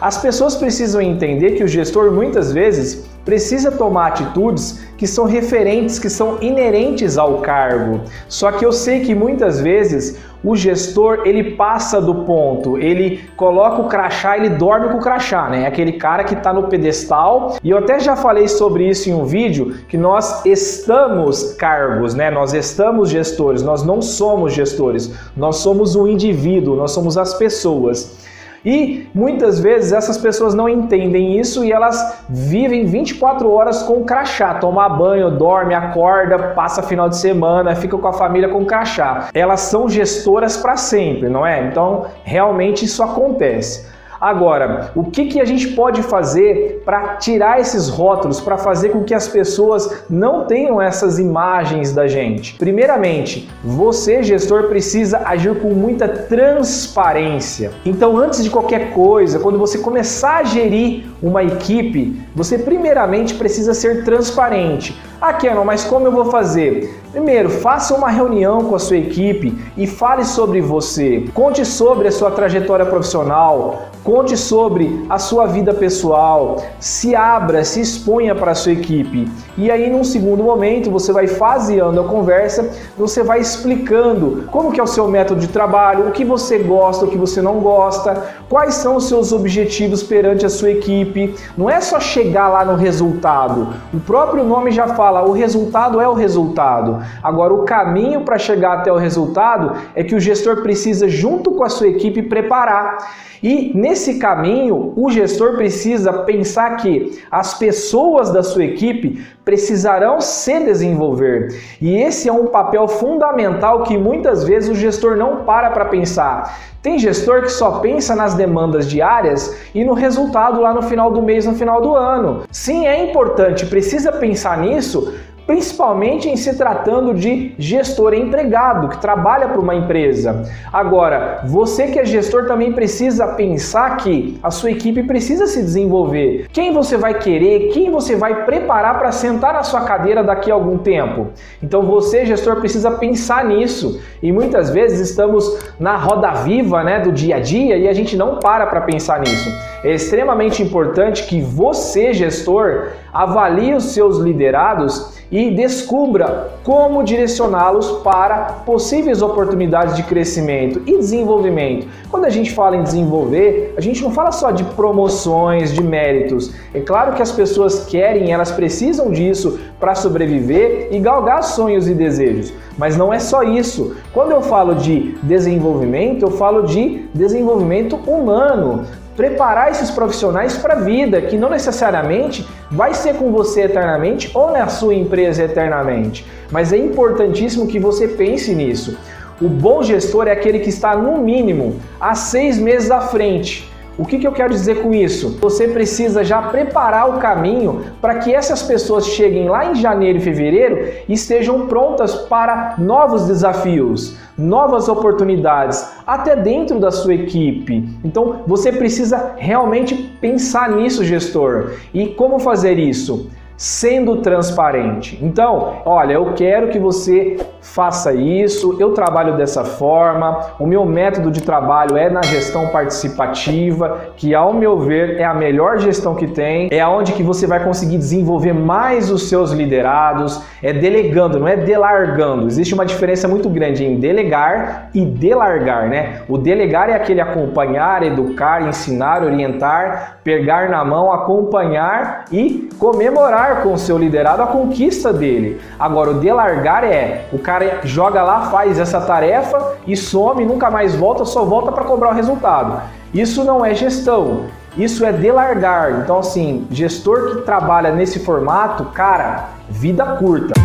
As pessoas precisam entender que o gestor muitas vezes precisa tomar atitudes que são referentes, que são inerentes ao cargo. Só que eu sei que muitas vezes o gestor ele passa do ponto, ele coloca o crachá, ele dorme com o crachá, né? É aquele cara que está no pedestal. E eu até já falei sobre isso em um vídeo que nós estamos cargos, né? Nós estamos gestores, nós não somos gestores, nós somos o indivíduo, nós somos as pessoas. E muitas vezes essas pessoas não entendem isso e elas vivem 24 horas com crachá, toma banho, dorme, acorda, passa final de semana, fica com a família com crachá. Elas são gestoras para sempre, não é? Então, realmente isso acontece. Agora, o que, que a gente pode fazer para tirar esses rótulos, para fazer com que as pessoas não tenham essas imagens da gente? Primeiramente, você, gestor, precisa agir com muita transparência. Então, antes de qualquer coisa, quando você começar a gerir uma equipe, você primeiramente precisa ser transparente. Ah, Kenon, mas como eu vou fazer? Primeiro, faça uma reunião com a sua equipe e fale sobre você. Conte sobre a sua trajetória profissional, conte sobre a sua vida pessoal, se abra, se exponha para a sua equipe. E aí, num segundo momento, você vai faseando a conversa, você vai explicando como que é o seu método de trabalho, o que você gosta, o que você não gosta, quais são os seus objetivos perante a sua equipe. Não é só chegar lá no resultado. O próprio nome já fala, o resultado é o resultado. Agora, o caminho para chegar até o resultado é que o gestor precisa, junto com a sua equipe, preparar. E nesse caminho, o gestor precisa pensar que as pessoas da sua equipe precisarão se desenvolver. E esse é um papel fundamental que muitas vezes o gestor não para para pensar. Tem gestor que só pensa nas demandas diárias e no resultado lá no final do mês, no final do ano. Sim, é importante, precisa pensar nisso, principalmente em se tratando de gestor empregado que trabalha para uma empresa. Agora, você que é gestor também precisa pensar que a sua equipe precisa se desenvolver. Quem você vai querer, quem você vai preparar para sentar na sua cadeira daqui a algum tempo. Então você, gestor, precisa pensar nisso. E muitas vezes estamos na roda viva, né, do dia a dia e a gente não para para pensar nisso. É extremamente importante que você, gestor, avalie os seus liderados e descubra como direcioná-los para possíveis oportunidades de crescimento e desenvolvimento. Quando a gente fala em desenvolver, a gente não fala só de promoções, de méritos. É claro que as pessoas querem, elas precisam disso para sobreviver e galgar sonhos e desejos. Mas não é só isso. Quando eu falo de desenvolvimento, eu falo de desenvolvimento humano preparar esses profissionais para a vida, que não necessariamente vai ser com você eternamente ou na sua empresa eternamente. Mas é importantíssimo que você pense nisso. O bom gestor é aquele que está, no mínimo, há seis meses à frente o que, que eu quero dizer com isso? Você precisa já preparar o caminho para que essas pessoas cheguem lá em janeiro e fevereiro e estejam prontas para novos desafios, novas oportunidades, até dentro da sua equipe. Então você precisa realmente pensar nisso, gestor. E como fazer isso? Sendo transparente. Então, olha, eu quero que você faça isso, eu trabalho dessa forma, o meu método de trabalho é na gestão participativa, que ao meu ver é a melhor gestão que tem, é aonde que você vai conseguir desenvolver mais os seus liderados, é delegando, não é delargando. Existe uma diferença muito grande em delegar e delargar, né? O delegar é aquele acompanhar, educar, ensinar, orientar, pegar na mão, acompanhar e comemorar com o seu liderado a conquista dele. Agora, o delargar é o cara cara joga lá, faz essa tarefa e some, nunca mais volta, só volta para cobrar o resultado. Isso não é gestão, isso é delargar. Então, assim, gestor que trabalha nesse formato, cara, vida curta.